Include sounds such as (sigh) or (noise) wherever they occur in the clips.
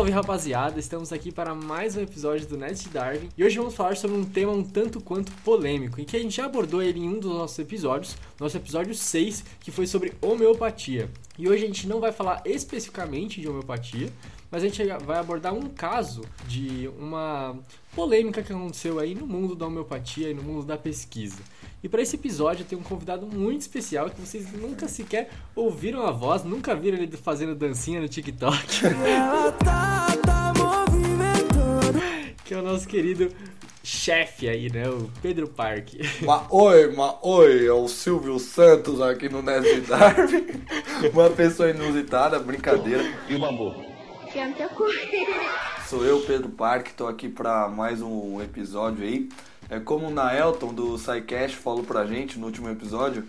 Salve rapaziada, estamos aqui para mais um episódio do Net Darwin e hoje vamos falar sobre um tema um tanto quanto polêmico, em que a gente já abordou ele em um dos nossos episódios, nosso episódio 6, que foi sobre homeopatia. E hoje a gente não vai falar especificamente de homeopatia, mas a gente vai abordar um caso de uma polêmica que aconteceu aí no mundo da homeopatia e no mundo da pesquisa. E para esse episódio eu tenho um convidado muito especial que vocês nunca sequer ouviram a voz, nunca viram ele fazendo dancinha no TikTok. Tá, (laughs) tá que é o nosso querido chefe aí, né? O Pedro Parque. Ma oi, ma oi, é o Silvio Santos aqui no Nest Darwin. (laughs) Uma pessoa inusitada, brincadeira. E o bambu? Sou eu, Pedro Parque, tô aqui para mais um episódio aí. É como o Naelton do SciCast falou pra gente no último episódio,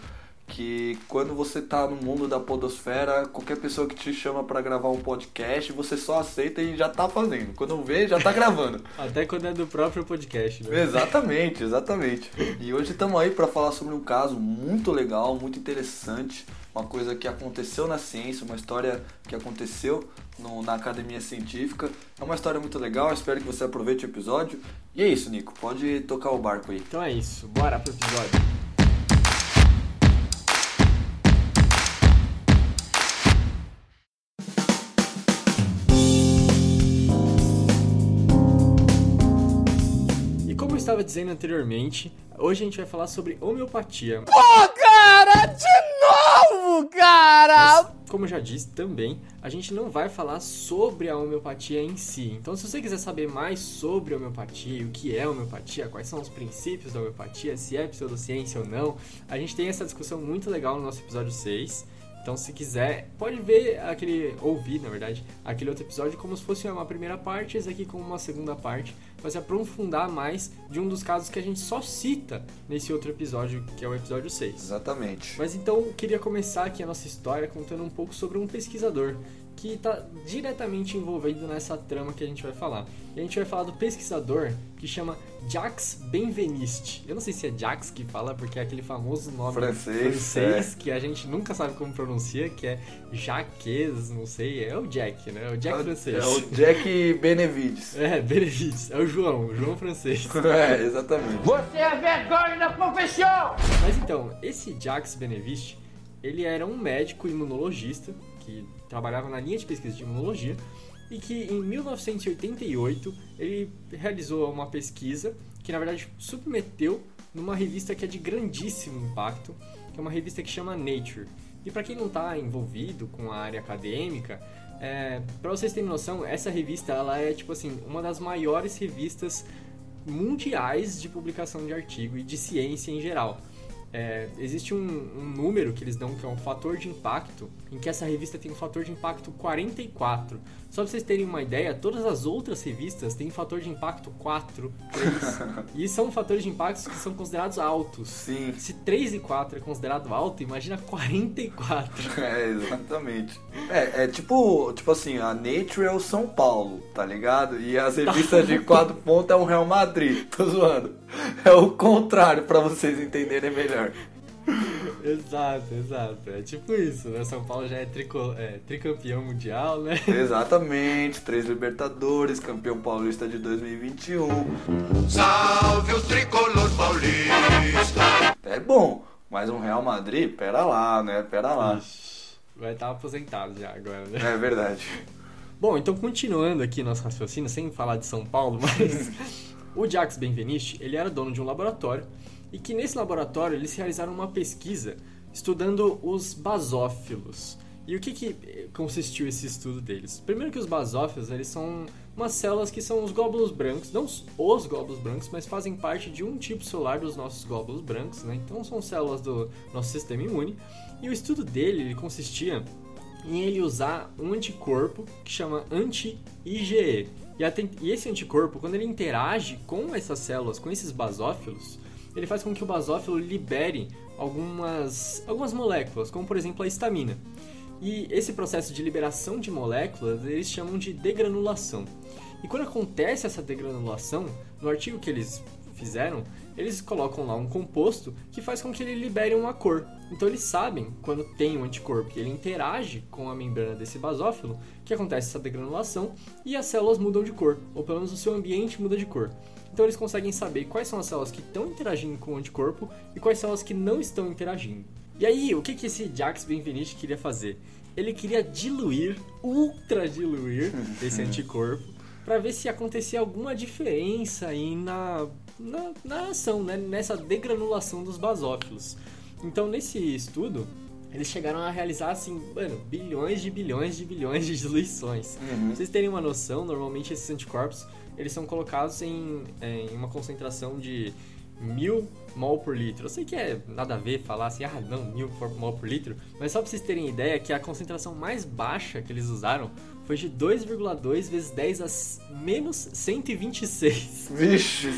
que quando você tá no mundo da podosfera, qualquer pessoa que te chama para gravar um podcast, você só aceita e já tá fazendo. Quando vê, já tá gravando. (laughs) Até quando é do próprio podcast, né? Exatamente, exatamente. E hoje estamos aí para falar sobre um caso muito legal, muito interessante, uma coisa que aconteceu na ciência, uma história que aconteceu no, na academia científica. É uma história muito legal, espero que você aproveite o episódio. E é isso, Nico, pode tocar o barco aí. Então é isso, bora pro episódio. E como eu estava dizendo anteriormente, hoje a gente vai falar sobre homeopatia. Pô, cara, de novo, cara! Mas, como eu já disse também, a gente não vai falar sobre a homeopatia em si. Então, se você quiser saber mais sobre a homeopatia, o que é homeopatia, quais são os princípios da homeopatia, se é pseudociência ou não, a gente tem essa discussão muito legal no nosso episódio 6. Então, se quiser, pode ver aquele, ouvir, na verdade, aquele outro episódio como se fosse uma primeira parte, esse aqui como uma segunda parte, para se aprofundar mais de um dos casos que a gente só cita nesse outro episódio, que é o episódio 6. Exatamente. Mas então, queria começar aqui a nossa história contando um pouco sobre um pesquisador que está diretamente envolvido nessa trama que a gente vai falar. E a gente vai falar do pesquisador que chama Jacques Benveniste. Eu não sei se é Jacques que fala, porque é aquele famoso nome francês, francês é. que a gente nunca sabe como pronuncia, que é Jacques, não sei, é o Jack, né? É o Jack é, francês. É o Jack Benevides. (laughs) É, Benevides. É o João, o João francês. (laughs) é, exatamente. Você é vergonha da profissão! Mas então, esse Jacques Beneviste, ele era um médico imunologista que trabalhava na linha de pesquisa de imunologia e que em 1988 ele realizou uma pesquisa que na verdade submeteu numa revista que é de grandíssimo impacto, que é uma revista que chama Nature. E para quem não está envolvido com a área acadêmica, é, para vocês terem noção, essa revista ela é tipo assim uma das maiores revistas mundiais de publicação de artigo e de ciência em geral. É, existe um, um, número que eles dão que é um fator de impacto, em que essa revista tem um fator de impacto 44. Só pra vocês terem uma ideia, todas as outras revistas têm fator de impacto 4, 3. (laughs) e são fatores de impacto que são considerados altos. Sim. Se 3 e 4 é considerado alto, imagina 44. (laughs) É, exatamente. É, é tipo, tipo assim, a Nature é o São Paulo, tá ligado? E as (laughs) revistas de 4 pontos é o Real Madrid. Tô zoando. É o contrário para vocês entenderem melhor. (laughs) exato, exato. É tipo isso, né? São Paulo já é, trico, é tricampeão mundial, né? (laughs) Exatamente, três Libertadores, campeão paulista de 2021. Salve o tricolor paulista! É bom, mas um Real Madrid, pera lá, né? Pera lá. Ixi, vai estar aposentado já agora, né? É verdade. Bom, então continuando aqui nosso raciocínio, sem falar de São Paulo, (laughs) mas o Jacques Benveniste, ele era dono de um laboratório e que nesse laboratório eles realizaram uma pesquisa estudando os basófilos. E o que, que consistiu esse estudo deles? Primeiro que os basófilos, eles são umas células que são os glóbulos brancos, não os glóbulos brancos, mas fazem parte de um tipo celular dos nossos glóbulos brancos, né? Então são células do nosso sistema imune. E o estudo dele ele consistia em ele usar um anticorpo que chama anti-IgE. E, esse anticorpo, quando ele interage com essas células, com esses basófilos, ele faz com que o basófilo libere algumas, algumas moléculas, como por exemplo a histamina. E esse processo de liberação de moléculas eles chamam de degranulação. E quando acontece essa degranulação, no artigo que eles fizeram, eles colocam lá um composto que faz com que ele libere uma cor. Então eles sabem, quando tem um anticorpo e ele interage com a membrana desse basófilo, que acontece essa degranulação e as células mudam de cor, ou pelo menos o seu ambiente muda de cor. Então eles conseguem saber quais são as células que estão interagindo com o anticorpo e quais células que não estão interagindo. E aí, o que, que esse Jax Benveniste queria fazer? Ele queria diluir, ultra diluir (laughs) esse anticorpo para ver se acontecia alguma diferença aí na, na, na ação, né? nessa degranulação dos basófilos. Então, nesse estudo, eles chegaram a realizar, assim, mano, bilhões de bilhões de bilhões de diluições. Uhum. Pra vocês terem uma noção, normalmente esses anticorpos, eles são colocados em, em uma concentração de mil mol por litro. Eu sei que é nada a ver falar assim, ah, não, mil mol por litro, mas só pra vocês terem ideia que a concentração mais baixa que eles usaram foi de 2,2 vezes 10 a menos 126. Vixe.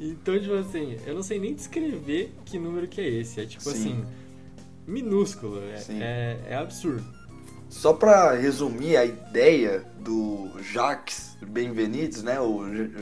Então, tipo assim, eu não sei nem descrever que número que é esse. É tipo Sim. assim, minúsculo. É, é, é absurdo. Só pra resumir a ideia do Jacques Benvenites, né, o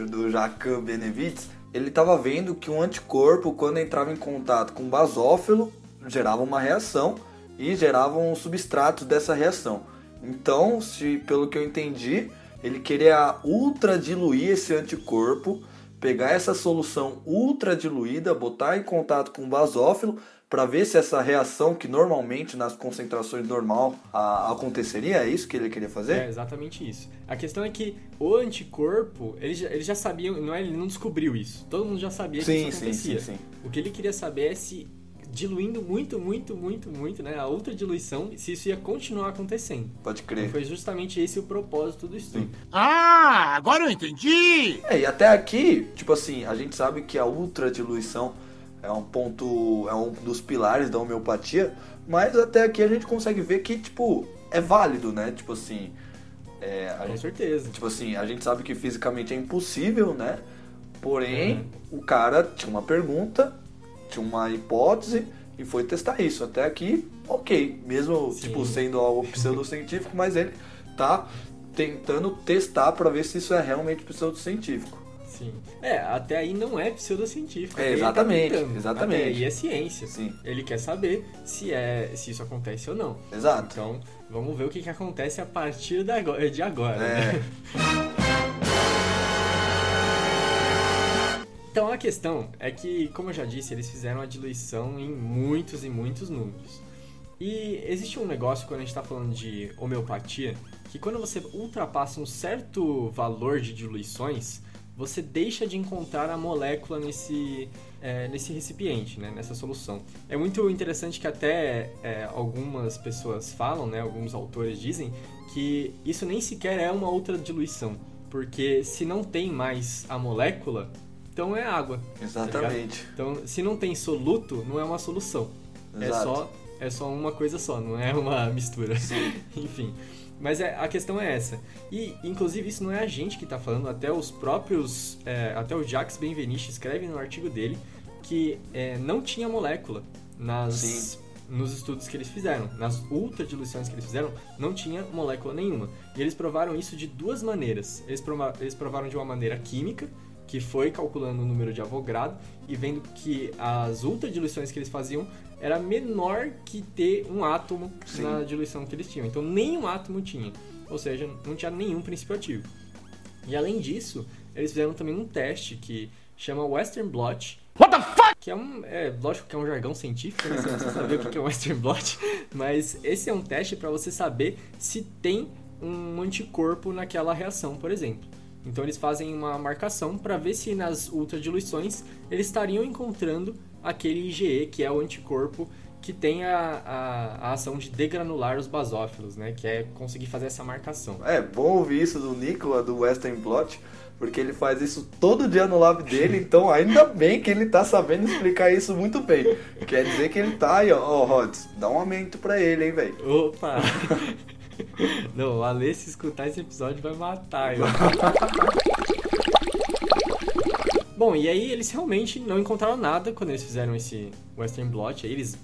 do Jacan Benevides, ele estava vendo que um anticorpo, quando entrava em contato com um basófilo, gerava uma reação e geravam substratos dessa reação. Então, se pelo que eu entendi, ele queria ultra diluir esse anticorpo, pegar essa solução ultra diluída, botar em contato com o basófilo para ver se essa reação que normalmente nas concentrações normal a- aconteceria, é isso que ele queria fazer? É exatamente isso. A questão é que o anticorpo, ele já, ele já sabia, não é, ele não descobriu isso. Todo mundo já sabia que Sim, isso sim, acontecia. sim, sim. O que ele queria saber é se diluindo muito, muito, muito, muito, né, a ultra diluição, se isso ia continuar acontecendo. Pode crer. foi justamente esse o propósito do estudo. Sim. Ah, agora eu entendi! É, e até aqui, tipo assim, a gente sabe que a ultra diluição é um ponto, é um dos pilares da homeopatia, mas até aqui a gente consegue ver que, tipo, é válido, né? Tipo assim, é, Com gente, certeza. tipo assim, a gente sabe que fisicamente é impossível, né? Porém, o cara tinha uma pergunta, tinha uma hipótese e foi testar isso. Até aqui, ok. Mesmo, Sim. tipo, sendo algo pseudocientífico, mas ele tá tentando testar pra ver se isso é realmente pseudocientífico. Sim. É, até aí não é pseudocientífico. É, tá exatamente, tentando. exatamente. Até aí é ciência. Sim. Ele quer saber se, é, se isso acontece ou não. Exato. Então, vamos ver o que, que acontece a partir da agora- de agora. né? É, Então a questão é que, como eu já disse, eles fizeram a diluição em muitos e muitos números. E existe um negócio quando a gente está falando de homeopatia, que quando você ultrapassa um certo valor de diluições, você deixa de encontrar a molécula nesse, é, nesse recipiente, né, nessa solução. É muito interessante que até é, algumas pessoas falam, né, alguns autores dizem, que isso nem sequer é uma outra diluição, porque se não tem mais a molécula, então é água. tá exatamente. ligado? então, se não tem soluto, não é uma solução. É Exato. só, é só uma coisa só, não é uma mistura. (laughs) Enfim. Mas é, a questão é essa. E, inclusive, isso não é a gente que tá falando, até os próprios. é, até o Jacques Benveniste escreve no artigo dele que é, não tinha molécula nas, Sim. nos estudos que eles fizeram. Nas ultradiluições que eles fizeram, não tinha molécula nenhuma. E eles provaram isso de duas maneiras. Eles, prova- eles provaram de uma maneira química, que foi calculando o número de Avogadro e vendo que as ultradiluições que eles faziam era menor que ter um átomo Sim. na diluição que eles tinham. Então nenhum átomo tinha. Ou seja, não tinha nenhum princípio ativo. E além disso, eles fizeram também um teste que chama Western Blot. What the fuck? Que é um. É, lógico que é um jargão científico, né? Você não saber o que é Western Blot. (laughs) Mas esse é um teste para você saber se tem um anticorpo naquela reação, por exemplo. Então eles fazem uma marcação para ver se nas ultradiluições eles estariam encontrando aquele IgE, que é o anticorpo que tem a, a, a ação de degranular os basófilos, né? Que é conseguir fazer essa marcação. É bom ouvir isso do Nicola, do Western Blot, porque ele faz isso todo dia no lab dele, (laughs) então ainda bem que ele tá sabendo explicar isso muito bem. Quer dizer que ele tá aí, ó, ó, Rods, dá um aumento pra ele, hein, velho. Opa! (laughs) Não, o Ale, se escutar esse episódio, vai matar eu. (laughs) Bom, e aí eles realmente não encontraram nada quando eles fizeram esse Western Blot. Aí eles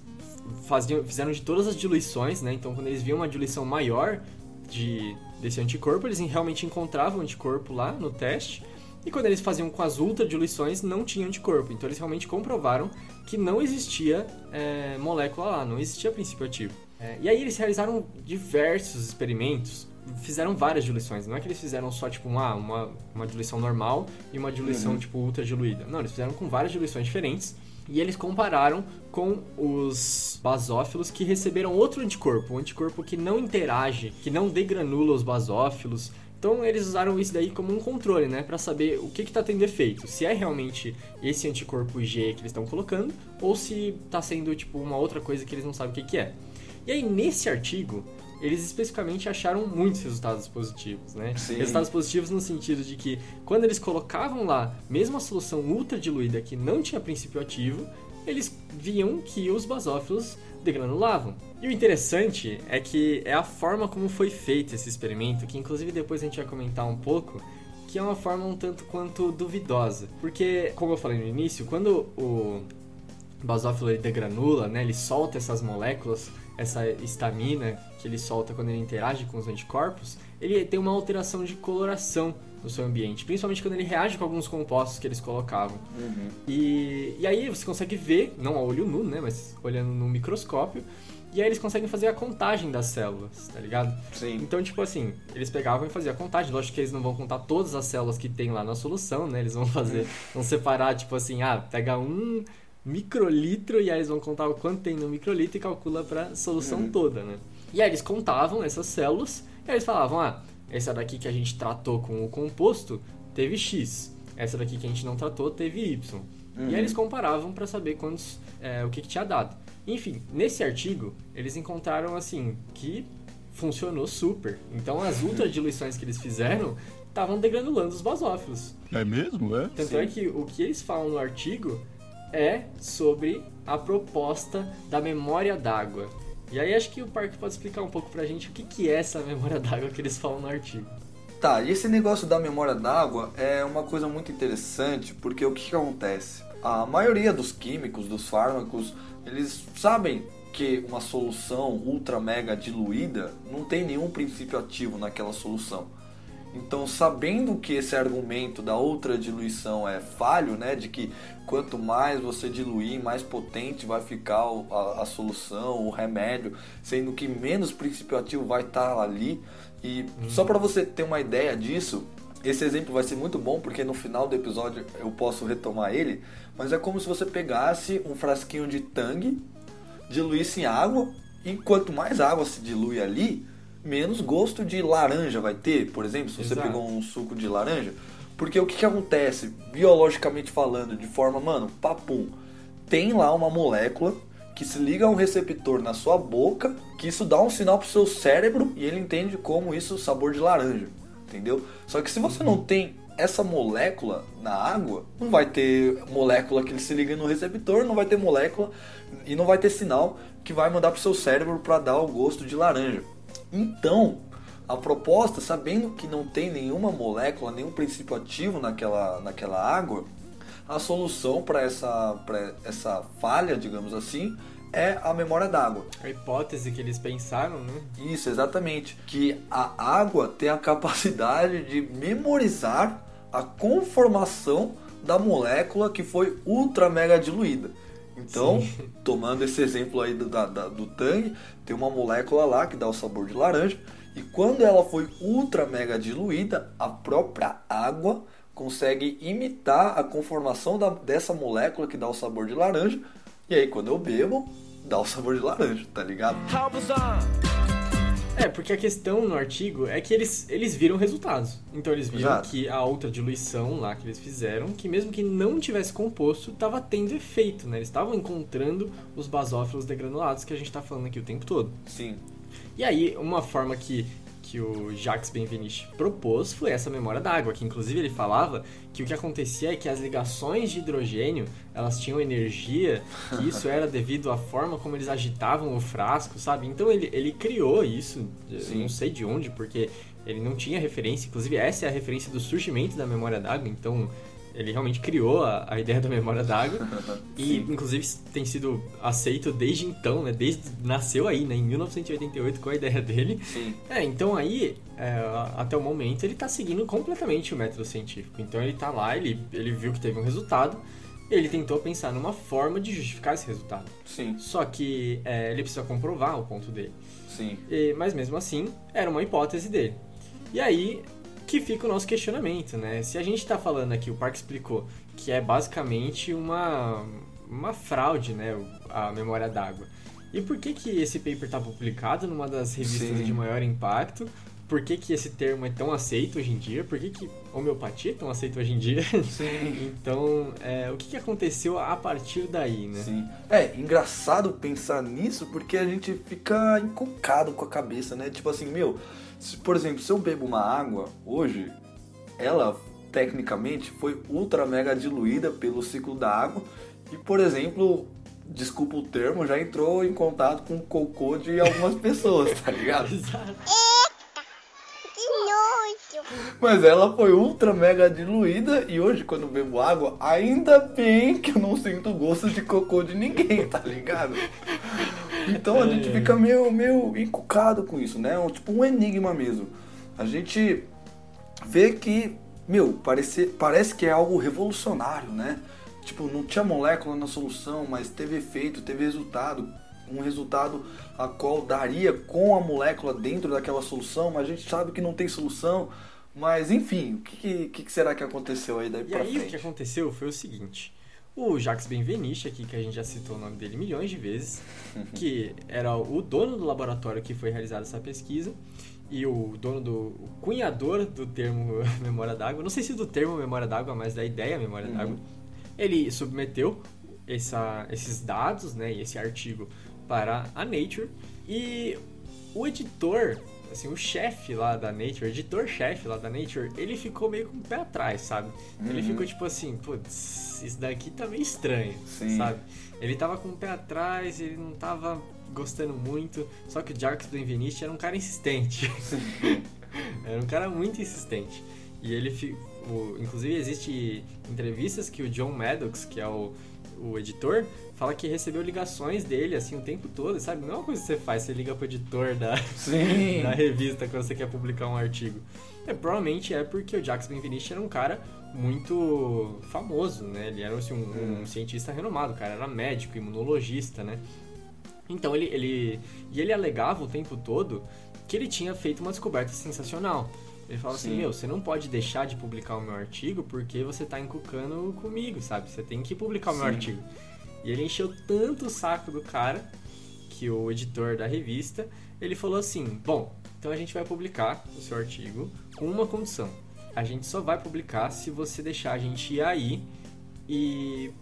faziam, fizeram de todas as diluições, né? Então quando eles viam uma diluição maior de, desse anticorpo, eles realmente encontravam anticorpo lá no teste. E quando eles faziam com as ultradiluições, não tinha anticorpo. Então eles realmente comprovaram que não existia é, molécula lá, não existia princípio ativo. É, e aí eles realizaram diversos experimentos, fizeram várias diluições. Não é que eles fizeram só tipo uma, uma, uma diluição normal e uma diluição Uhum. tipo ultra diluída. Não, eles fizeram com várias diluições diferentes. E eles compararam com os basófilos que receberam outro anticorpo, um anticorpo que não interage, que não degranula os basófilos. Então eles usaram isso daí como um controle, né, Pra saber o que está tendo efeito, se é realmente esse anticorpo G que eles estão colocando ou se está sendo tipo uma outra coisa que eles não sabem o que, que é. E aí nesse artigo eles especificamente acharam muitos resultados positivos, né? Sim. Resultados positivos no sentido de que quando eles colocavam lá, mesmo a solução ultra diluída que não tinha princípio ativo, eles viam que os basófilos degranulavam. E o interessante é que é a forma como foi feito esse experimento, que inclusive depois a gente vai comentar um pouco, que é uma forma um tanto quanto duvidosa. Porque, como eu falei no início, quando o basófilo ele degranula, né, ele solta essas moléculas, essa estamina que ele solta quando ele interage com os anticorpos, ele tem uma alteração de coloração no seu ambiente, principalmente quando ele reage com alguns compostos que eles colocavam. Uhum. E, e aí você consegue ver, não a olho nu, né, mas olhando no microscópio, e aí eles conseguem fazer a contagem das células, tá ligado? Sim. Então, tipo assim, eles pegavam e faziam a contagem. Lógico que eles não vão contar todas as células que tem lá na solução, né? Eles vão (laughs) fazer, vão separar, tipo assim, ah, pega um microlitro e aí eles vão contar o quanto tem no microlitro e calcula pra solução Uhum. toda, né? E aí eles contavam essas células e aí eles falavam, ah, essa daqui que a gente tratou com o composto teve X. Essa daqui que a gente não tratou teve Y. Uhum. E aí eles comparavam pra saber quantos, é, o que, que tinha dado. Enfim, nesse artigo, eles encontraram assim que funcionou super. Então as (laughs) ultradiluições que eles fizeram estavam degranulando os basófilos. É mesmo, é? Tanto Sim. é que o que eles falam no artigo é sobre a proposta da memória d'água. E aí acho que o Parque pode explicar um pouco pra gente o que, que é essa memória d'água que eles falam no artigo. Tá, e esse negócio da memória d'água é uma coisa muito interessante, porque o que, que acontece? A maioria dos químicos, dos fármacos, eles sabem que uma solução ultra mega diluída não tem nenhum princípio ativo naquela solução. Então, sabendo que esse argumento da outra diluição é falho, né, de que quanto mais você diluir, mais potente vai ficar a, a solução, o remédio, sendo que menos princípio ativo vai estar ali. E só para você ter uma ideia disso, esse exemplo vai ser muito bom porque no final do episódio eu posso retomar ele, mas é como se você pegasse um frasquinho de tangue, diluísse em água e quanto mais água se dilui ali, menos gosto de laranja vai ter, por exemplo, se você Exato. pegou um suco de laranja. Porque o que, que acontece, biologicamente falando, de forma, mano, papum, tem lá uma molécula que se liga a um receptor na sua boca, que isso dá um sinal pro seu cérebro e ele entende como isso sabor de laranja, entendeu? Só que se você não tem essa molécula na água, não vai ter molécula que ele se liga no receptor, não vai ter molécula e não vai ter sinal que vai mandar pro seu cérebro para dar o gosto de laranja. Então, a proposta, sabendo que não tem nenhuma molécula, nenhum princípio ativo naquela, naquela água, a solução para essa, pra essa falha, digamos assim, é a memória d'água. A hipótese que eles pensaram, né? Isso, exatamente. Que a água tem a capacidade de memorizar a conformação da molécula que foi ultra mega diluída. Então, Sim. (laughs) tomando esse exemplo aí do, da, da- do tangue, tem uma molécula lá que dá o sabor de laranja. E quando ela foi ultra mega diluída, a própria água consegue imitar a conformação da- dessa molécula que dá o sabor de laranja. E aí, quando eu bebo, dá o sabor de laranja, tá ligado? É, porque a questão no artigo é que eles, eles viram resultados. Então eles viram Exato. que a outra diluição lá que eles fizeram, que mesmo que não tivesse composto, estava tendo efeito, né? Eles estavam encontrando os basófilos degranulados que a gente tá falando aqui o tempo todo. Sim. E aí, uma forma que, que o Jacques Benveniste propôs foi essa memória d'água, que inclusive ele falava que o que acontecia é que as ligações de hidrogênio, elas tinham energia, que (laughs) isso era devido à forma como eles agitavam o frasco, sabe? Então ele, ele criou isso, não sei de onde, porque ele não tinha referência, inclusive essa é a referência do surgimento da memória d'água, então ele realmente criou a, a ideia da memória d'água (laughs) e inclusive tem sido aceito desde então, né? Desde nasceu aí, né? Em 1988 com a ideia dele. Sim. É, então aí, é, até o momento, ele tá seguindo completamente o método científico. Então ele tá lá, ele, ele viu que teve um resultado, ele tentou pensar numa forma de justificar esse resultado. Sim. Só que é, ele precisa comprovar o ponto dele. Sim. E- mas mesmo assim, era uma hipótese dele. E aí que fica o nosso questionamento, né? Se a gente está falando aqui, o Park explicou, que é basicamente uma, uma fraude, né? A memória d'água. E por que, que esse paper está publicado numa das revistas Sim. de maior impacto? Por que, que esse termo é tão aceito hoje em dia? Por que, que homeopatia é tão aceita hoje em dia? Sim. (laughs) então, é, o que, que aconteceu a partir daí, né? Sim. É, engraçado pensar nisso porque a gente fica encucado com a cabeça, né? Tipo assim, meu, se, por exemplo, se eu bebo uma água hoje, ela tecnicamente foi ultra mega diluída pelo ciclo da água e, por exemplo, desculpa o termo, já entrou em contato com o cocô de algumas pessoas, tá ligado? (laughs) Exato. Mas ela foi ultra mega diluída e hoje quando bebo água, ainda bem que eu não sinto gosto de cocô de ninguém, tá ligado? Então a gente fica meio, meio encucado com isso, né? Um, tipo um enigma mesmo. A gente vê que, meu, parece, parece que é algo revolucionário, né? Tipo, não tinha molécula na solução, mas teve efeito, teve resultado. Um resultado a qual daria com a molécula dentro daquela solução, mas a gente sabe que não tem solução. Mas enfim, o que, que, que será que aconteceu aí daí E pra aí o que frente? aconteceu foi o seguinte. O Jacques Benveniste, aqui que a gente já citou o nome dele milhões de vezes, que era o dono do laboratório que foi realizada essa pesquisa e o dono do o cunhador do termo (laughs) memória d'água, não sei se do termo memória d'água, mas da ideia memória Uhum. d'água, ele submeteu essa- esses dados, né, e esse artigo para a Nature e o editor, assim, o chefe lá da Nature, o editor-chefe lá da Nature, ele ficou meio com o pé atrás, sabe? Ele Uhum. ficou tipo assim, putz, isso daqui tá meio estranho, Sim. sabe? Ele tava com o pé atrás, ele não tava gostando muito, só que o Jacques Benveniste era um cara insistente. (laughs) era um cara muito insistente. E ele, o- inclusive, existe entrevistas que o John Maddox, que é o, o editor, fala que recebeu ligações dele, assim, o tempo todo, sabe? Não é uma coisa que você faz, você liga pro editor da, (laughs) da revista quando você quer publicar um artigo. É, provavelmente é porque o Jacques Benveniste era um cara muito famoso, né? Ele era assim, um, um cientista renomado, o cara era médico, imunologista, né? Então ele, ele. E ele alegava o tempo todo que ele tinha feito uma descoberta sensacional. Ele falava assim, Sim. meu, você não pode deixar de publicar o meu artigo porque você tá encucando comigo, sabe? Você tem que publicar o meu artigo. E ele encheu tanto o saco do cara que o editor da revista, ele falou assim: "Bom, então a gente vai publicar o seu artigo com uma condição. A gente só vai publicar se você deixar a gente ir aí e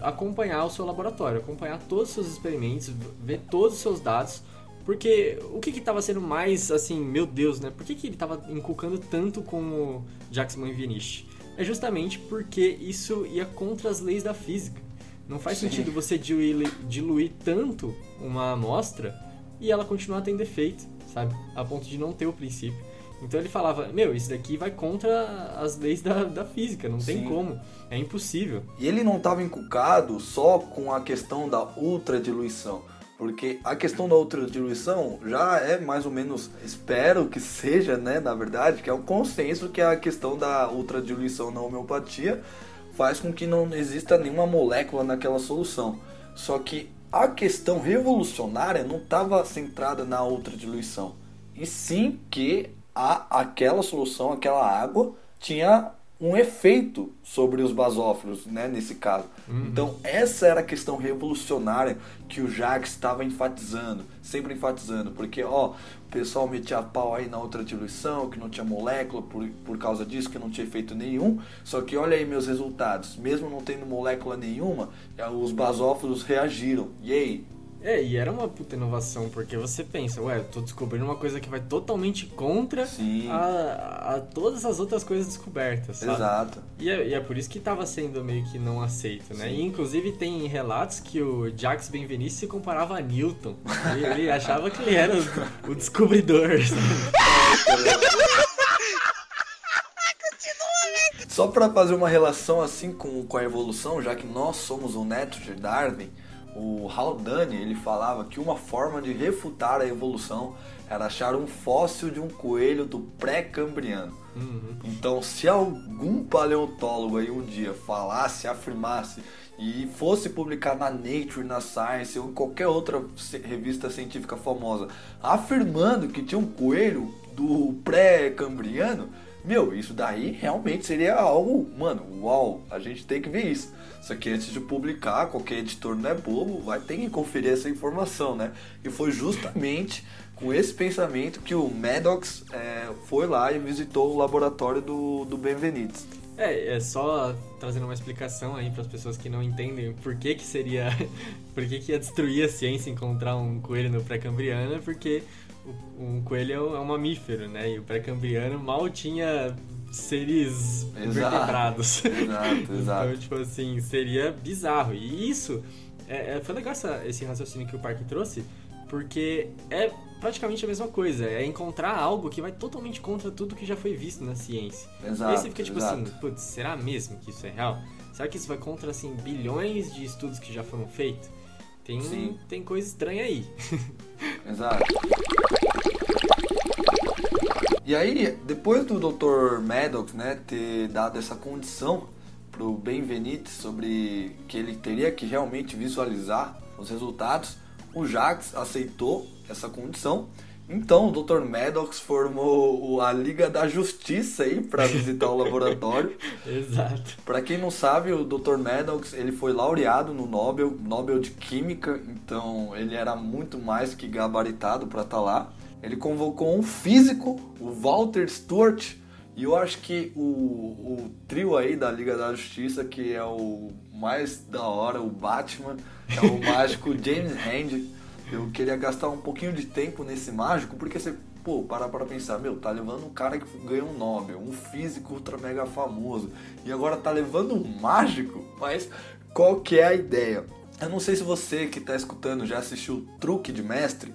acompanhar o seu laboratório, acompanhar todos os seus experimentos, ver todos os seus dados, porque o que que tava sendo mais assim, meu Deus, né? Por que que ele tava inculcando tanto com o Jacques Benveniste? É justamente porque isso ia contra as leis da física. Não faz Sim. sentido você diluir, diluir tanto uma amostra e ela continuar tendo efeito, sabe? A ponto de não ter o princípio. Então ele falava, meu, isso daqui vai contra as leis da, da física, não tem Sim. como, é impossível. E ele não estava encucado só com a questão da ultradiluição. Porque a questão da ultradiluição já é mais ou menos, espero que seja, né, na verdade, que é o consenso que a questão da ultradiluição na homeopatia faz com que não exista nenhuma molécula naquela solução. Só que a questão revolucionária não estava centrada na ultradiluição, e sim que a, aquela solução, aquela água, tinha um efeito sobre os basófilos, né, nesse caso. Então, essa era a questão revolucionária que o Jacques estava enfatizando, sempre enfatizando, porque, ó, o pessoal metia pau aí na outra diluição, que não tinha molécula por, por causa disso, que não tinha efeito nenhum, só que olha aí meus resultados, mesmo não tendo molécula nenhuma, eh, os basófilos reagiram. E aí? É, e era uma puta inovação, porque você pensa, ué, eu tô descobrindo uma coisa que vai totalmente contra Sim. a, a todas as outras coisas descobertas, sabe? Exato. E é, e é por isso que tava sendo meio que não aceito, né? E inclusive tem relatos que o Jacques Benveniste se comparava a Newton. Ele, ele achava que ele era o, o descobridor. (laughs) Só para fazer uma relação assim com, com a evolução, já que nós somos o neto de Darwin, o Haldane ele falava que uma forma de refutar a evolução era achar um fóssil de um coelho do pré-cambriano. Uhum. Então, se algum paleontólogo aí um dia falasse, afirmasse e fosse publicar na Nature, na Science ou em qualquer outra revista científica famosa, afirmando que tinha um coelho do pré-cambriano, meu, isso daí realmente seria algo, mano, uau, a gente tem que ver isso. Só que antes de publicar, qualquer editor não é bobo, vai ter que conferir essa informação, né? E foi justamente (laughs) com esse pensamento que o Maddox é, foi lá e visitou o laboratório do, do Benvenites. É, é só trazendo uma explicação aí para as pessoas que não entendem por que que seria, (laughs) por que que ia destruir a ciência encontrar um coelho no pré-cambriano, porque um coelho é um mamífero, né? E o pré-cambriano mal tinha seres Exato. vertebrados. Exato, (laughs) exato. Então, tipo assim, seria bizarro. E isso, é, é, foi legal essa, esse raciocínio que o Parque trouxe, porque é praticamente a mesma coisa. É encontrar algo que vai totalmente contra tudo que já foi visto na ciência. Exato, e aí você fica tipo exato. assim, putz, será mesmo que isso é real? Será que isso vai contra, assim, bilhões de estudos que já foram feitos? Tem, Sim. tem coisa estranha aí. (laughs) Exato. E aí, depois do Dr. Maddox, né, ter dado essa condição pro Benvenite sobre que ele teria que realmente visualizar os resultados, o Jax aceitou essa condição. Então, o Dr. Maddox formou a Liga da Justiça aí para visitar o laboratório. (laughs) Exato. Para quem não sabe, o Dr. Maddox ele foi laureado no Nobel, Nobel de Química, então ele era muito mais que gabaritado para estar lá. Ele convocou um físico, o Walter Stewart, e eu acho que o, o trio aí da Liga da Justiça, que é o mais da hora, o Batman, é o (laughs) mágico James Randi. Eu queria gastar um pouquinho de tempo nesse mágico, porque você, pô, para para pensar, meu, tá levando um cara que ganhou um Nobel, um físico ultra mega famoso, e agora tá levando um mágico, mas qual que é a ideia? Eu não sei se você que tá escutando já assistiu Truque de Mestre,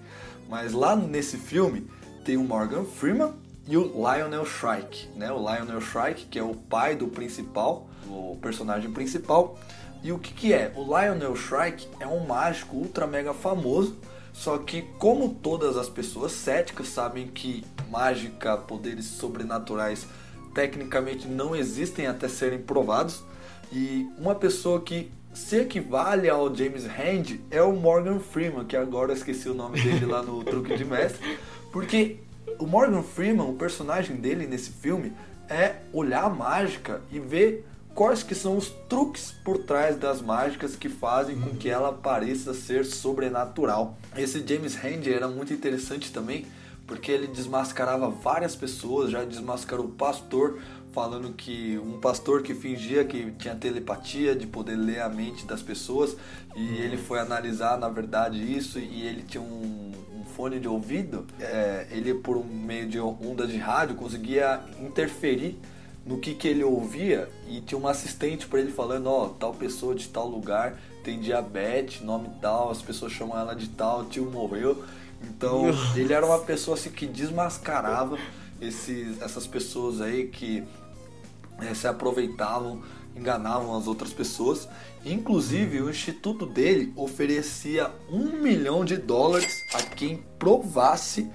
mas lá nesse filme tem o Morgan Freeman e o Lionel Shrike, né? O Lionel Shrike, que é o pai do principal, o personagem principal. E o que que é? O Lionel Shrike é um mágico ultra mega famoso, só que como todas as pessoas céticas sabem que mágica, poderes sobrenaturais tecnicamente não existem até serem provados, e uma pessoa que se equivale ao James Rand é o Morgan Freeman, que agora eu esqueci o nome dele lá no (laughs) Truque de Mestre, porque o Morgan Freeman, o personagem dele nesse filme, é olhar a mágica e ver quais que são os truques por trás das mágicas que fazem com que ela pareça ser sobrenatural. Esse James Rand era muito interessante também, porque ele desmascarava várias pessoas, já desmascarou o pastor, falando que um pastor que fingia que tinha telepatia, de poder ler a mente das pessoas, e ele foi analisar na verdade isso, e ele tinha um, um fone de ouvido, é, ele por um meio de onda de rádio conseguia interferir no que, que ele ouvia e tinha uma assistente para ele falando, ó, tal pessoa de tal lugar tem diabetes, nome tal, as pessoas chamam ela de tal, o tio morreu. Então, ele era uma pessoa assim que desmascarava esses, essas pessoas aí que eh, se aproveitavam, enganavam as outras pessoas. Inclusive, o instituto dele oferecia um milhão de dólares a quem provasse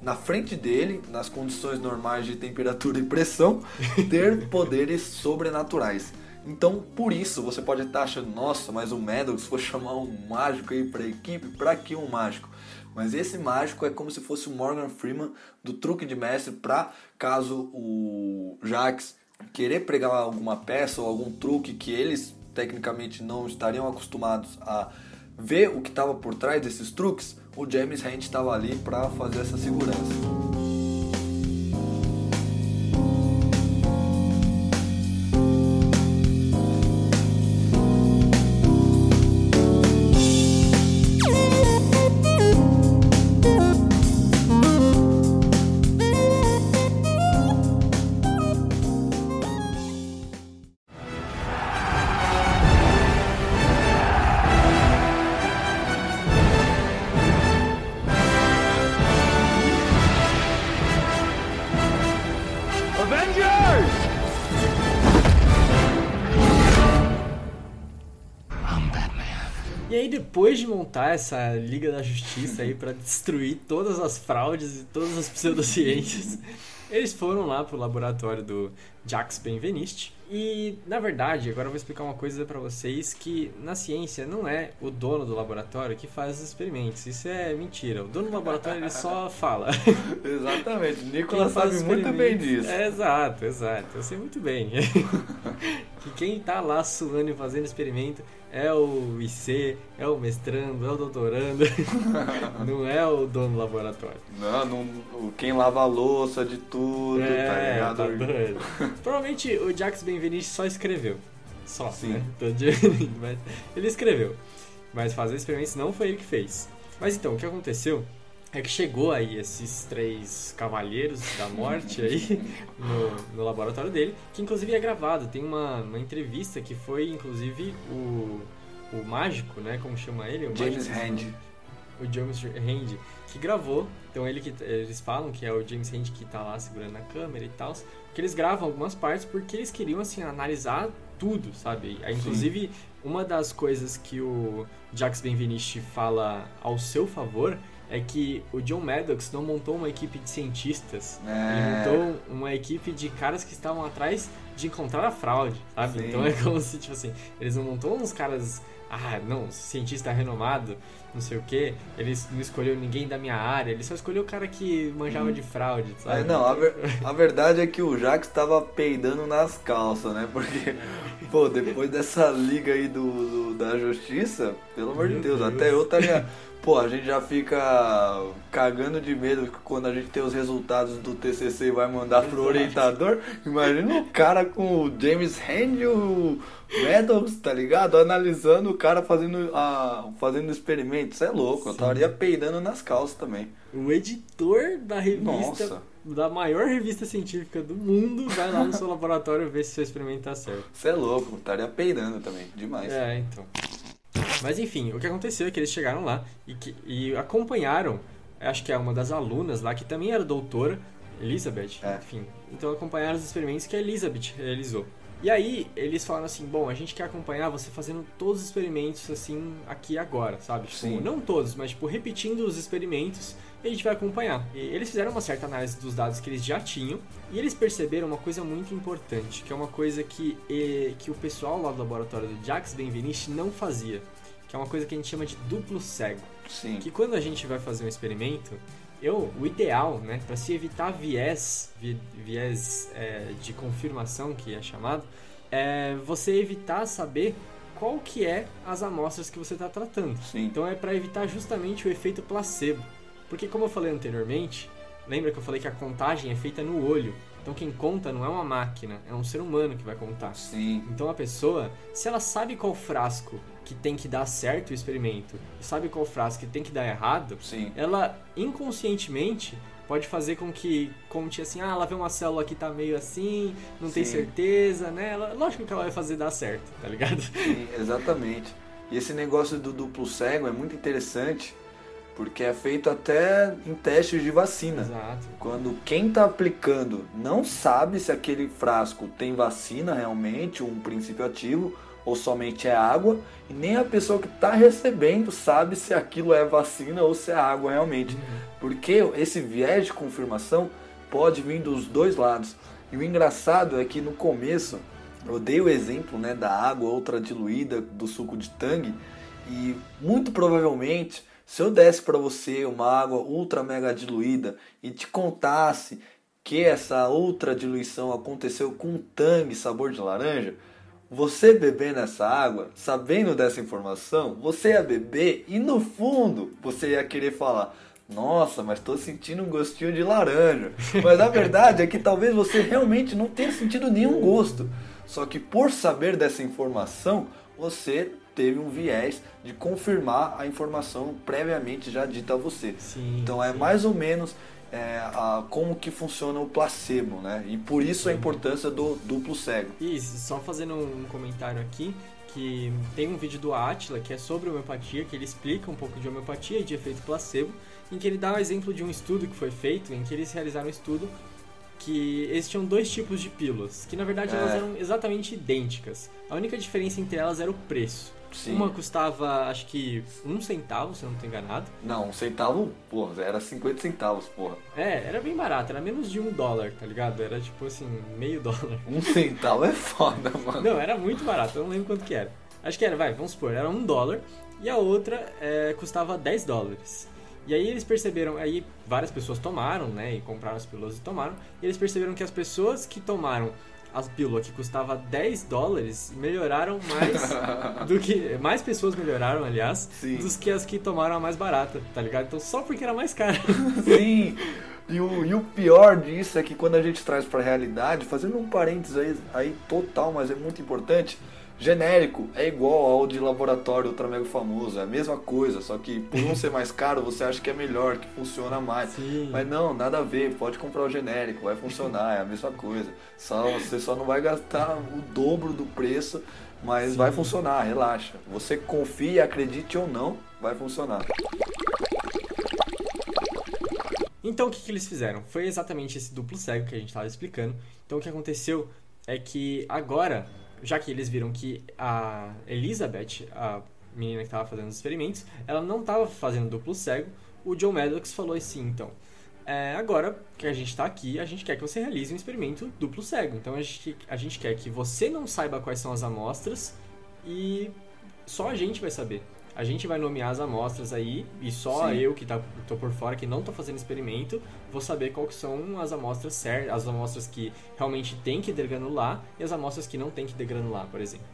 na frente dele, nas condições normais de temperatura e pressão, (laughs) ter poderes sobrenaturais. Então, por isso, você pode estar achando, nossa, mas o Maddox foi chamar um mágico aí pra equipe, pra que um mágico? Mas esse mágico é como se fosse o Morgan Freeman do truque de mestre pra caso o Jax querer pregar alguma peça ou algum truque que eles tecnicamente não estariam acostumados a ver o que estava por trás desses truques, o James Rand estava ali para fazer essa segurança. E aí, depois de montar essa Liga da Justiça aí para destruir todas as fraudes e todas as pseudociências, (laughs) eles foram lá pro laboratório do Jacques Benveniste. E, na verdade, agora eu vou explicar uma coisa para vocês que na ciência não é o dono do laboratório que faz os experimentos. Isso é mentira. O dono do laboratório ele só (laughs) fala. Exatamente. Nicolas sabe muito bem disso. É, exato, exato. Eu sei muito bem. que (laughs) quem tá lá suando e fazendo experimento é o IC, é o mestrando, é o doutorando, (laughs) não é o dono do laboratório. Não, não quem lava a louça de tudo, é, tá ligado? Tá doido. (laughs) Provavelmente o Jacques Benveniste só escreveu. Só, Sim. né? (laughs) Mas ele escreveu. Mas fazer experimentos não foi ele que fez. Mas então, o que aconteceu é que chegou aí esses três cavalheiros da morte aí (laughs) no, no laboratório dele, que inclusive é gravado. Tem uma, uma entrevista que foi, inclusive, o, o mágico, né? Como chama ele? O James Hand. O James Hand, que gravou. Então ele que eles falam que é o James Hand que tá lá segurando a câmera e tal. Que eles gravam algumas partes porque eles queriam assim analisar tudo, sabe? Inclusive, uma das coisas que o Jacques Benveniste fala ao seu favor é que o John Maddox não montou uma equipe de cientistas, É. ele montou uma equipe de caras que estavam atrás de encontrar a fraude, sabe? Sim. Então é como se, tipo assim, eles não montou uns caras, ah, não, cientista renomado, não sei o que, eles não escolheu ninguém da minha área, ele só escolheu o cara que manjava de fraude, sabe? É, não, a, ver- a verdade é que o Jax tava peidando nas calças, né? Porque, pô, depois dessa liga aí do, do- da justiça, pelo amor de Deus, Deus. até eu estaria. Pô, a gente já fica cagando de medo que quando a gente tem os resultados do TCC e vai mandar pro orientador. Imagina o cara com o James Hand e o Maddox, tá ligado? Analisando o cara fazendo, a, fazendo experimento. Isso é louco, eu Sim. estaria peidando nas calças também. O editor da revista, Nossa. da maior revista científica do mundo, vai lá no seu laboratório ver se seu experimento tá certo. Isso é louco, eu estaria peidando também, demais. É, então. Mas enfim, o que aconteceu é que eles chegaram lá e, que, e acompanharam, acho que é uma das alunas lá, que também era doutora, Elizabeth, É. enfim. Então acompanharam os experimentos que a Elizabeth realizou. E aí eles falaram assim, bom, a gente quer acompanhar você fazendo todos os experimentos assim aqui agora, sabe? Tipo, Sim. não todos, mas tipo repetindo os experimentos e a gente vai acompanhar. E eles fizeram uma certa análise dos dados que eles já tinham e eles perceberam uma coisa muito importante, que é uma coisa que, eh, que o pessoal lá do laboratório do Jacques Benveniste não fazia, que é uma coisa que a gente chama de duplo cego. Sim. Que quando a gente vai fazer um experimento, eu, o ideal, né, para se evitar viés, vi- viés é, de confirmação que é chamado, é você evitar saber qual que é as amostras que você está tratando. Sim. Então é para evitar justamente o efeito placebo. Porque como eu falei anteriormente, lembra que eu falei que a contagem é feita no olho. Então quem conta não é uma máquina, é um ser humano que vai contar. Sim. Então a pessoa, se ela sabe qual frasco que tem que dar certo o experimento e sabe qual frasco que tem que dar errado, Sim. ela inconscientemente pode fazer com que conte assim, ah, ela vê uma célula que tá meio assim, não tem Sim. certeza, né? Ela, lógico que ela vai fazer dar certo, tá ligado? Sim, exatamente. E esse negócio do duplo cego é muito interessante, porque é feito até em testes de vacina. Exato. Quando quem está aplicando não sabe se aquele frasco tem vacina realmente, um princípio ativo, ou somente é água, e nem a pessoa que está recebendo sabe se aquilo é vacina ou se é água realmente. Porque esse viés de confirmação pode vir dos dois lados. E o engraçado é que no começo eu dei o exemplo né, da água ultra diluída do suco de tangue e muito provavelmente se eu desse para você uma água ultra mega diluída e te contasse que essa ultra diluição aconteceu com um tangue sabor de laranja, você bebendo essa água, sabendo dessa informação, você ia beber e no fundo você ia querer falar: Nossa, mas estou sentindo um gostinho de laranja. (laughs) Mas a verdade é que talvez você realmente não tenha sentido nenhum gosto. Só que por saber dessa informação, você teve um viés de confirmar a informação previamente já dita a você. Sim, então é sim. mais ou menos é, a- como que funciona o placebo, né? E por isso a importância do duplo cego. E só fazendo um comentário aqui, que tem um vídeo do Atila que é sobre homeopatia, que ele explica um pouco de homeopatia e de efeito placebo, em que ele dá um exemplo de um estudo que foi feito, em que eles realizaram um estudo que existiam dois tipos de pílulas, que na verdade elas É. eram exatamente idênticas. A única diferença entre elas era o preço. Sim. Uma custava, acho que, um centavo, se eu não estou enganado. Não, um centavo, porra, era 50 centavos, porra. É, era bem barato, era menos de um dólar, tá ligado? Era tipo assim, meio dólar. Um centavo é foda, mano. Não, era muito barato, eu não lembro quanto que era. Acho que era, vai, vamos supor, era um dólar e a outra é, custava 10 dólares. E aí eles perceberam, aí várias pessoas tomaram, né, e compraram as pílulas e tomaram, e eles perceberam que as pessoas que tomaram a pílula que custava 10 dólares melhoraram mais (laughs) do que. Mais pessoas melhoraram, aliás, Sim. dos que as que tomaram a mais barata, tá ligado? Então só porque era mais cara. (laughs) Sim. E o, e o pior disso é que quando a gente traz pra realidade, fazendo um parênteses aí, aí total, mas é muito importante, genérico é igual ao de laboratório ultra mega famoso, é a mesma coisa, só que por um ser mais caro, você acha que é melhor, que funciona mais. Sim. Mas não, nada a ver, pode comprar o genérico, vai funcionar, é a mesma coisa. Só, você só não vai gastar o dobro do preço, mas vai funcionar, relaxa. Você confie, acredite ou não, vai funcionar. Então o que, que eles fizeram? Foi exatamente esse duplo cego que a gente estava explicando. Então o que aconteceu é que agora, já que eles viram que a Elizabeth, a menina que estava fazendo os experimentos, ela não estava fazendo duplo cego, o John Maddox falou assim, então, é, agora que a gente está aqui, a gente quer que você realize um experimento duplo cego. Então a gente, a gente quer que você não saiba quais são as amostras e só a gente vai saber. A gente vai nomear as amostras aí e só Sim. eu que tá, tô por fora, que não tô fazendo experimento, vou saber qual que são as amostras certas, as amostras que realmente tem que degranular e as amostras que não tem que degranular, por exemplo.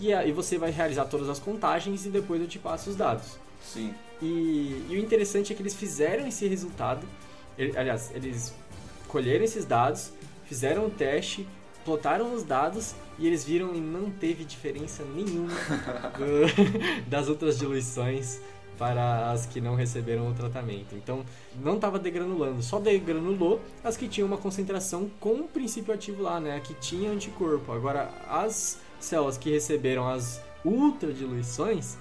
E aí você vai realizar todas as contagens e depois eu te passo os dados. Sim. E, e o interessante é que eles fizeram esse resultado, ele- aliás, eles colheram esses dados, fizeram o teste, plotaram os dados e eles viram e não teve diferença nenhuma do- (laughs) das outras diluições para as que não receberam o tratamento. Então, não estava degranulando, só degranulou as que tinham uma concentração com o princípio ativo lá, né? Que tinha anticorpo. Agora, as células que receberam as ultradiluições,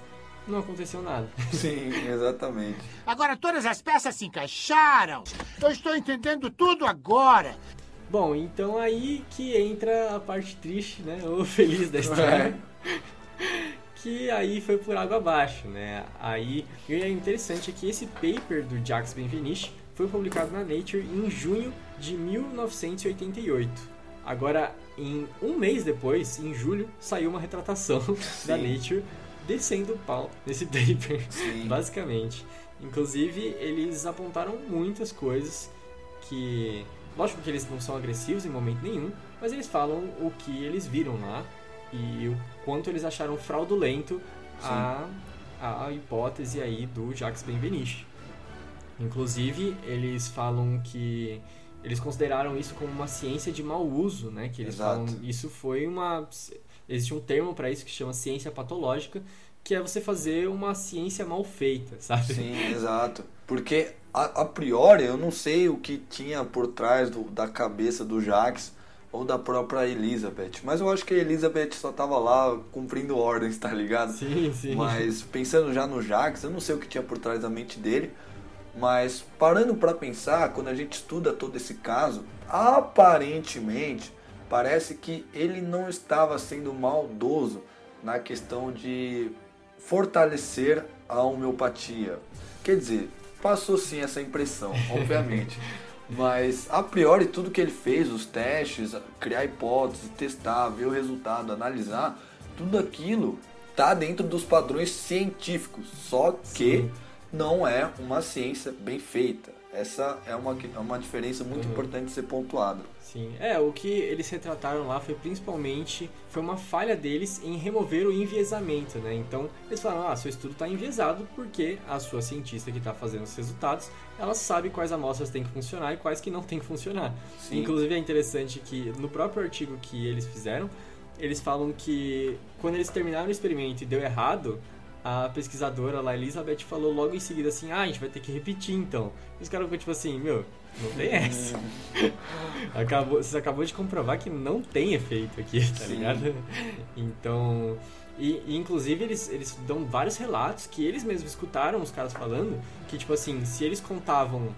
não aconteceu nada. Sim, (laughs) exatamente. Agora todas as peças se encaixaram. Eu estou entendendo tudo agora. Bom, então aí que entra a parte triste, né? (laughs) Ou feliz da história. (laughs) que aí foi por água abaixo, né? Aí, e é interessante é que esse paper do Jacques Benveniste foi publicado na Nature em junho de 1988. Agora, em um mês depois, em julho, saiu uma retratação (laughs) da Sim. Nature descendo o pau nesse paper. Sim. Basicamente. Inclusive, eles apontaram muitas coisas que. Lógico que eles não são agressivos em momento nenhum, mas eles falam o que eles viram lá e o quanto eles acharam fraudulento a, a hipótese aí do Jacques Benveniste. Inclusive, eles falam que eles consideraram isso como uma ciência de mau uso, né? Que eles Exato. falam isso foi uma existe um termo para isso que chama ciência patológica, que é você fazer uma ciência mal feita, (laughs) sabe? Sim, exato. Porque a, a priori eu não sei o que tinha por trás do- da cabeça do Jax ou da própria Elizabeth. Mas eu acho que a Elizabeth só tava lá cumprindo ordens, tá ligado? Sim, sim. Mas pensando já no Jax, eu não sei o que tinha por trás da mente dele. Mas parando pra pensar, quando a gente estuda todo esse caso, aparentemente parece que ele não estava sendo maldoso na questão de fortalecer a homeopatia. Quer dizer, passou sim essa impressão, (laughs) obviamente. Mas a priori tudo que ele fez, os testes, criar hipóteses, testar, ver o resultado, analisar, tudo aquilo tá dentro dos padrões científicos, só que Sim. não é uma ciência bem feita. Essa é uma, é uma diferença muito Uhum. importante de ser pontuada. Sim, é, o que eles retrataram lá foi principalmente, foi uma falha deles em remover o enviesamento, né? Então, eles falaram, ah, seu estudo está enviesado porque a sua cientista que está fazendo os resultados, ela sabe quais amostras têm que funcionar e quais que não têm que funcionar. Sim. Inclusive é interessante que no próprio artigo que eles fizeram, eles falam que quando eles terminaram o experimento e deu errado, a pesquisadora lá, Elizabeth, falou logo em seguida assim, ah, a gente vai ter que repetir então. E os caras ficam tipo assim, meu, não tem essa. (laughs) acabou, você acabou de comprovar que não tem efeito aqui, tá Sim. ligado? Então... E, e, inclusive eles, eles dão vários relatos que eles mesmos escutaram os caras falando que tipo assim, se eles contavam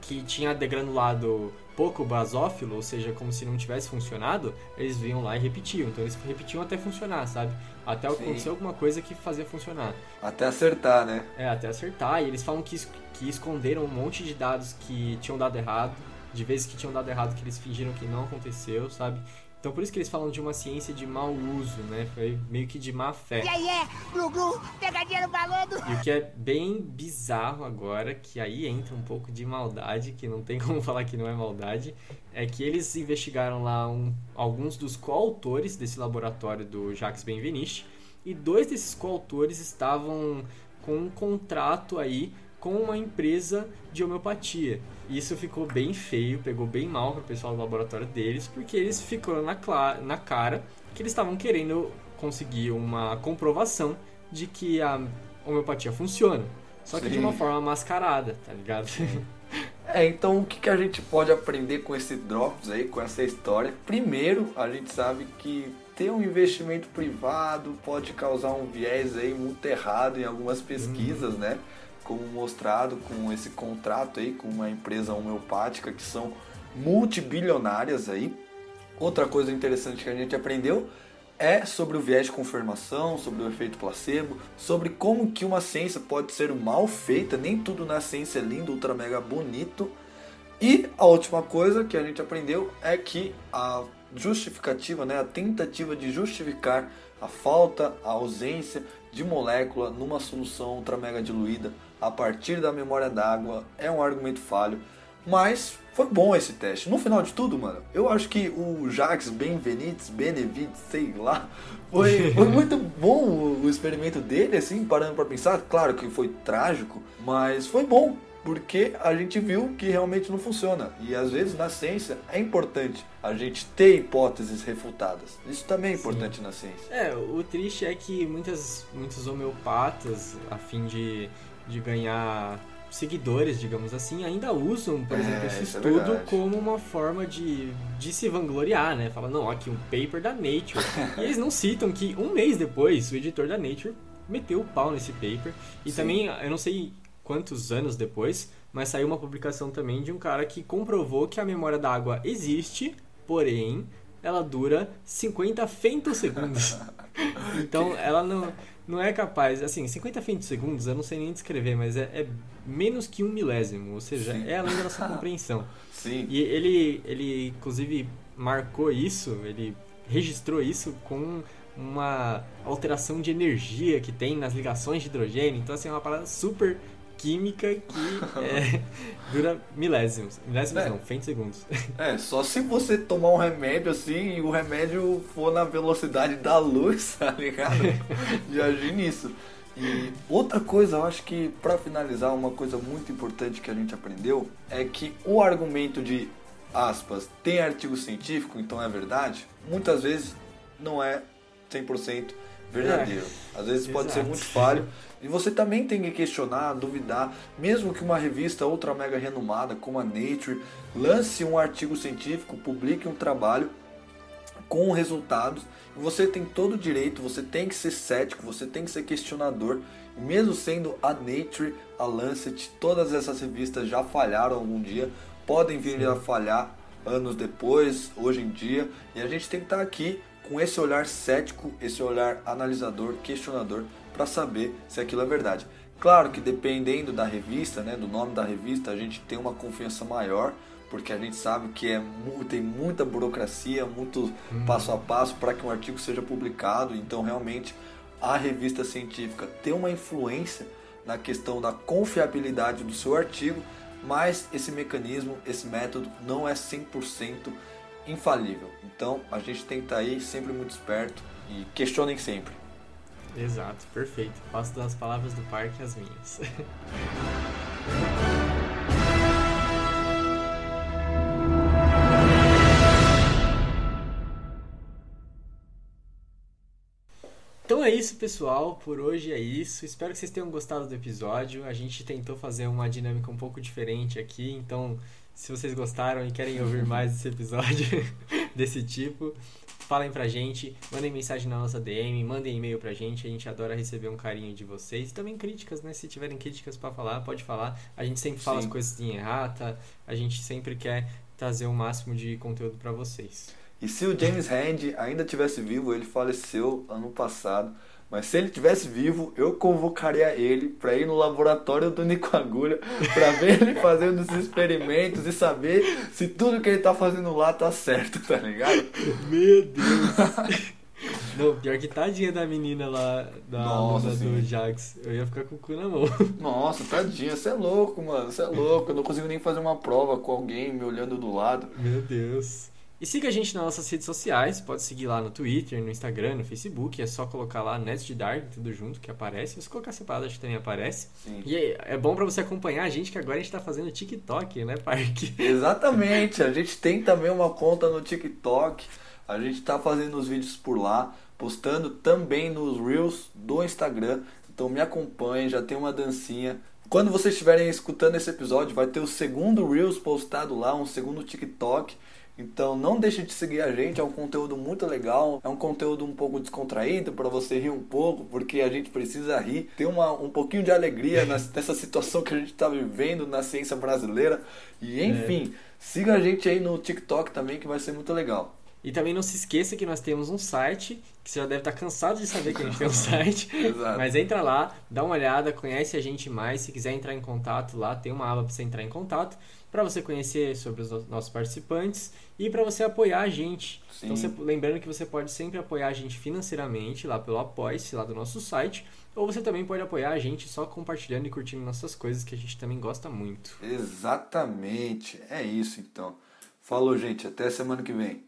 que tinha degranulado pouco basófilo, ou seja, como se não tivesse funcionado, eles vinham lá e repetiam. Então eles repetiam até funcionar, sabe? Até Sim. acontecer alguma coisa que fazia funcionar. Até acertar, né? É, até acertar. E eles falam que, que esconderam um monte de dados que tinham dado errado, de vezes que tinham dado errado que eles fingiram que não aconteceu, sabe? Então por isso que eles falam de uma ciência de mau uso, né? Foi meio que de má fé. E aí é, glu pegadinha no balando. E o que é bem bizarro agora, que aí entra um pouco de maldade, que não tem (laughs) como falar que não é maldade, é que eles investigaram lá um- alguns dos coautores desse laboratório do Jacques Benveniste, e dois desses coautores estavam com um contrato aí com uma empresa de homeopatia. E Isso ficou bem feio, pegou bem mal pro pessoal do laboratório deles, porque eles ficaram na, na cara que eles estavam querendo conseguir uma comprovação de que a homeopatia funciona. Só que de Sim. uma forma mascarada, tá ligado? É, então o que, que a gente pode aprender com esse Drops aí, com essa história? Primeiro, a gente sabe que ter um investimento privado pode causar um viés aí muito errado em algumas pesquisas, né? Como mostrado com esse contrato aí com uma empresa homeopática que são multibilionárias aí. Outra coisa interessante que a gente aprendeu é sobre o viés de confirmação, sobre o efeito placebo, sobre como que uma ciência pode ser mal feita, nem tudo na ciência é lindo, ultra mega bonito. E a última coisa que a gente aprendeu é que a justificativa, né, a tentativa de justificar a falta, a ausência de molécula numa solução ultra mega diluída a partir da memória d'água é um argumento falho, mas foi bom esse teste. No final de tudo, mano, eu acho que o Jacques Benvenites, Benevides, sei lá, foi, foi (laughs) muito bom o, o experimento dele, assim, parando pra pensar. Claro que foi trágico, mas foi bom, porque a gente viu que realmente não funciona. E às vezes na ciência é importante a gente ter hipóteses refutadas. Isso também é importante na ciência. É, o triste é que muitas, muitos homeopatas, a fim de, de ganhar seguidores, digamos assim, ainda usam, por É, exemplo, esse é estudo verdade. como uma forma de, de se vangloriar, né? Fala, não, aqui um paper da Nature. (laughs) e eles não citam que um mês depois, o editor da Nature meteu o pau nesse paper. E Sim. também, eu não sei quantos anos depois, mas saiu uma publicação também de um cara que comprovou que a memória da água existe, porém ela dura 50 femtosegundos. (laughs) então ela não, não é capaz, assim, 50 femtosegundos eu não sei nem descrever, mas é, é menos que um milésimo, ou seja, Sim. é além da nossa compreensão. (laughs) Sim. E ele, ele inclusive marcou isso, ele registrou isso com uma alteração de energia que tem nas ligações de hidrogênio. Então, assim, é uma parada super química que (laughs) é, dura milésimos. Milésimos É. não, femtosegundos. É, só se você tomar um remédio assim e o remédio for na velocidade da luz, (laughs) tá ligado? De agir nisso. E outra coisa, eu acho que pra finalizar, uma coisa muito importante que a gente aprendeu é que o argumento de aspas tem artigo científico, então é verdade, muitas vezes não é 100% verdadeiro. Às vezes pode ser muito falho. E você também tem que questionar, duvidar, mesmo que uma revista ultra mega renomada como a Nature lance um artigo científico, publique um trabalho com resultados, você tem todo o direito, você tem que ser cético, você tem que ser questionador, mesmo sendo a Nature, a Lancet, todas essas revistas já falharam algum dia, podem vir a falhar anos depois, hoje em dia, e a gente tem que estar aqui com esse olhar cético, esse olhar analisador, questionador, para saber se aquilo é verdade. Claro que dependendo da revista, né, do nome da revista, a gente tem uma confiança maior, porque a gente sabe que é, tem muita burocracia, muito passo a passo para que um artigo seja publicado. Então, realmente, a revista científica tem uma influência na questão da confiabilidade do seu artigo, mas esse mecanismo, esse método não é 100% infalível. Então, a gente tem que estar aí sempre muito esperto e questionem sempre. Exato, perfeito. Faço das palavras do parque as minhas. (laughs) Então é isso, pessoal. Por hoje é isso. Espero que vocês tenham gostado do episódio. A gente tentou fazer uma dinâmica um pouco diferente aqui, então se vocês gostaram e querem ouvir (laughs) mais desse episódio (laughs) desse tipo, falem pra gente, mandem mensagem na nossa DM, mandem e-mail pra gente, a gente adora receber um carinho de vocês. E também críticas, né? Se tiverem críticas pra falar, pode falar. A gente sempre fala Sim. as coisas em errata, a gente sempre quer trazer o máximo de conteúdo para vocês. E se o James Hand ainda tivesse vivo, ele faleceu ano passado. Mas se ele tivesse vivo, eu convocaria ele para ir no laboratório do Nico Agulha para ver ele (laughs) fazendo esses experimentos e saber se tudo que ele tá fazendo lá tá certo, tá ligado? Meu Deus! (laughs) Não, pior que tadinha da menina lá, da Nossa, do Jax. Eu ia ficar com o cu na mão. Nossa, tadinha, você é louco, mano, você é louco. Eu não consigo nem fazer uma prova com alguém me olhando do lado. Meu Deus. E siga a gente nas nossas redes sociais, pode seguir lá no Twitter, no Instagram, no Facebook, é só colocar lá Nest de Dark, tudo junto que aparece. Se colocar separado, acho que também aparece. Sim. E é, é bom pra você acompanhar a gente, que agora a gente tá fazendo TikTok, né, Parque? (laughs) Exatamente, a gente tem também uma conta no TikTok, a gente tá fazendo os vídeos por lá, postando também nos Reels do Instagram. Então me acompanhem, já tem uma dancinha. Quando vocês estiverem escutando esse episódio, vai ter o segundo Reels postado lá, um segundo TikTok. Então não deixe de seguir a gente, é um conteúdo muito legal, é um conteúdo um pouco descontraído para você rir um pouco, porque a gente precisa rir, ter uma, um pouquinho de alegria (laughs) nessa situação que a gente está vivendo na ciência brasileira. E enfim, siga a gente aí no TikTok também que vai ser muito legal. E também não se esqueça que nós temos um site, que você já deve estar cansado de saber que a gente tem um (laughs) site. Exato. Mas entra lá, dá uma olhada, conhece a gente mais. Se quiser entrar em contato lá, tem uma aba para você entrar em contato, para você conhecer sobre os no- nossos participantes e para você apoiar a gente. Sim. Então, você- lembrando que você pode sempre apoiar a gente financeiramente lá pelo Apoia-se, lá do nosso site. Ou você também pode apoiar a gente só compartilhando e curtindo nossas coisas, que a gente também gosta muito. Exatamente, é isso então. Falou, gente, até semana que vem.